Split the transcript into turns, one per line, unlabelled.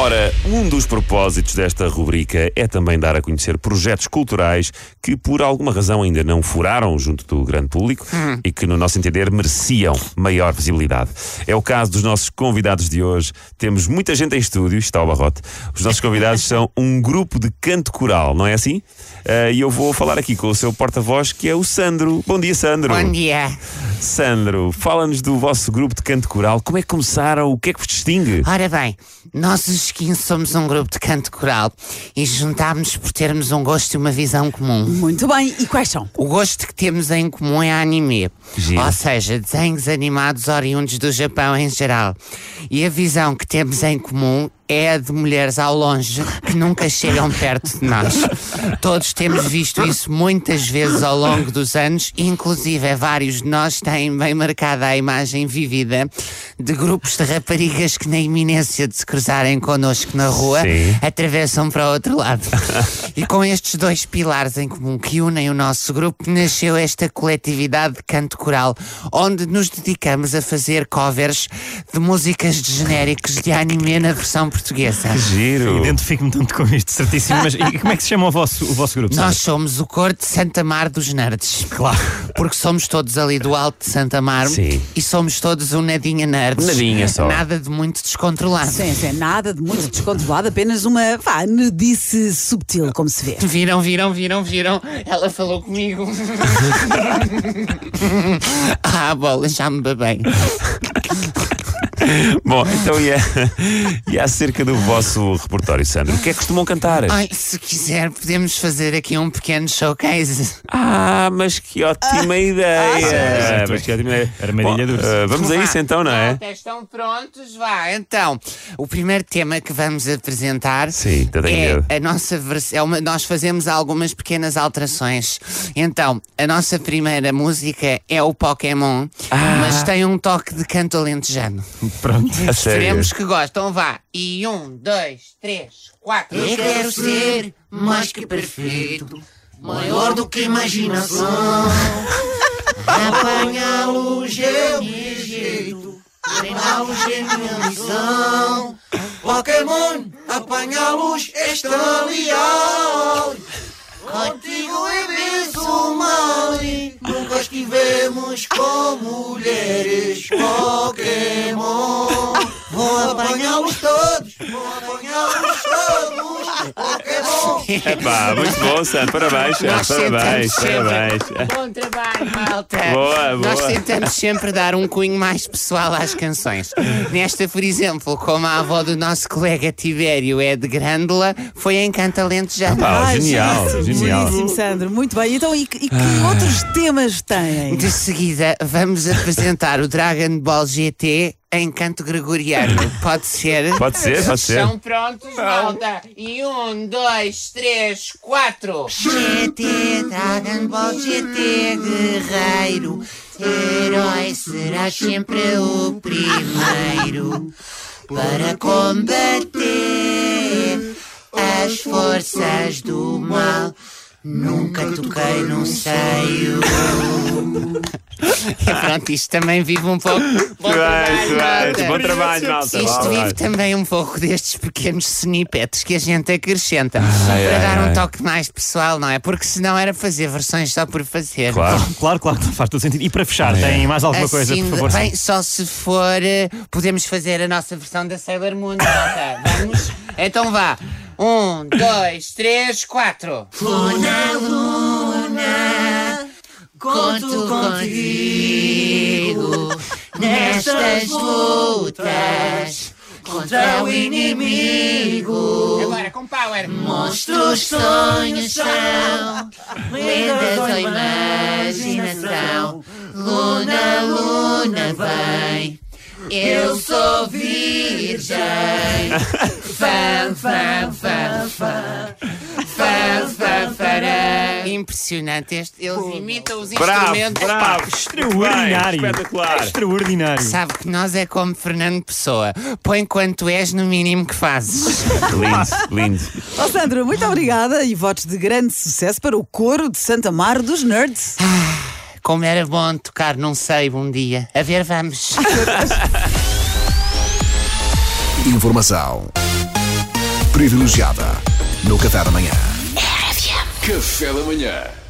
Ora, um dos propósitos desta rubrica é também dar a conhecer projetos culturais que, por alguma razão, ainda não furaram junto do grande público e que, no nosso entender, mereciam maior visibilidade. É o caso dos nossos convidados de hoje. Temos muita gente em estúdio, está o barrote. Os nossos convidados são um grupo de canto coral, não é assim? Ah, E eu vou falar aqui com o seu porta-voz, que é o Sandro. Bom dia, Sandro.
Bom dia.
Sandro, fala-nos do vosso grupo de canto coral. Como é que começaram? O que é que vos distingue?
Ora bem, nós os 15 somos um grupo de canto coral e juntámos por termos um gosto e uma visão comum.
Muito bem, e quais são?
O gosto que temos em comum é anime,
Giro.
ou seja, desenhos animados oriundos do Japão em geral. E a visão que temos em comum é a de mulheres ao longe que nunca chegam perto de nós. Todos temos visto isso muitas vezes ao longo dos anos, inclusive vários de nós têm bem marcada a imagem vívida de grupos de raparigas que, na iminência de se cruzarem connosco na rua,
Sim.
atravessam para o outro lado. e com estes dois pilares em comum que unem o nosso grupo, nasceu esta coletividade de canto coral, onde nos dedicamos a fazer covers de músicas de genéricos de anime na versão portuguesa.
Giro.
Identifico-me tanto com isto, certíssimo. Mas e como é que se chama o vosso, o vosso grupo?
Nós somos o cor de Santa Mar dos Nerds.
Claro.
Porque somos todos ali do Alto de Santa Mar
Sim.
e somos todos um nadinha nerds.
Nadinha só.
Nada de muito descontrolado.
Sem, sem nada de muito descontrolado, apenas uma vá, nerdice subtil, como se vê.
Viram, viram, viram, viram. Ela falou comigo. ah, bola, já me babei.
Bom, então e, a, e acerca do vosso repertório, Sandro? O que é que costumam cantar?
Ai, se quiser, podemos fazer aqui um pequeno showcase.
Ah, mas que ótima ideia! mas que ótima ideia.
Armadilha
Bom, ah, Vamos a
Vá.
isso então, não é?
Malta, Estão prontos? Vá, então. O primeiro tema que vamos apresentar
Sim, tenho
é a nossa versão. Nós fazemos algumas pequenas alterações. Então, a nossa primeira música é o Pokémon,
Ah.
mas tem um toque de canto alentejano.
Pronto.
A sério.
Esperemos que gostam. Vá. E um, dois, três, quatro. Eu quero ser mais que perfeito, maior do que imaginação. Apanhá-los é o meu jeito, treiná-los é minha missão. Pokémon, apanhá-los está leal. Contigo é benção mal. Nunca estivemos com mulheres
Epá, muito bom, Sandro. Parabéns,
Nós
parabéns, parabéns.
sempre- Bom trabalho, malta.
Boa,
Nós
boa.
tentamos sempre dar um cunho mais pessoal às canções. Nesta, por exemplo, como a avó do nosso colega Tibério é de Grândola, foi em Cantalente já.
Pá,
Ai,
genial,
gente,
genial.
Bueníssimo, Sandro. Muito bem. Então, e, que- e que
Ah.
outros temas têm?
De seguida, vamos apresentar o Dragon Ball GT em canto gregoriano. Pode ser?
Pode ser, pode ser.
Estão prontos, malta? E um, dois, três, quatro. GT, Dragon Ball GT, guerreiro. Herói será sempre o primeiro para combater as forças do mal. Nunca toquei num seio. E pronto, isto também vive um pouco. Bom trabalho, malta.
Bom trabalho, malta.
Isto
Bom
vive
trabalho.
também um pouco destes pequenos snippets que a gente acrescenta
Ai,
para
ai,
dar
ai.
um toque mais pessoal, não é? Porque senão era fazer versões só por fazer.
Claro.
Claro, claro, faz todo sentido. E para fechar, tem mais alguma coisa,
Assim,
por favor?
bem, só se for, eh, podemos fazer a nossa versão da Sailor Moon, malta. Vamos? Então vá. Um, dois, três, quatro. Luna, Luna, conto contigo nestas lutas contra o inimigo. Agora com power. Monstros sonhos são lendas da imaginação. Luna, Luna, vem. Eu sou virgem. Fã, fã, fã, fã. Impressionante. Este, eles imitam os
Bravo,
instrumentos.
bravo.
Extraordinário.
Bem, espetacular.
Extraordinário.
Sabe que nós é como Fernando Pessoa. Põe quanto és no mínimo que fazes.
Lindo, lindo.
Ó Sandro, muito obrigada e votos de grande sucesso para o coro de Santa Mar dos Nerds.
Como era bom tocar num seibo um dia. A ver, vamos.
Informação privilegiada no Café da Manhã. Café da Manhã.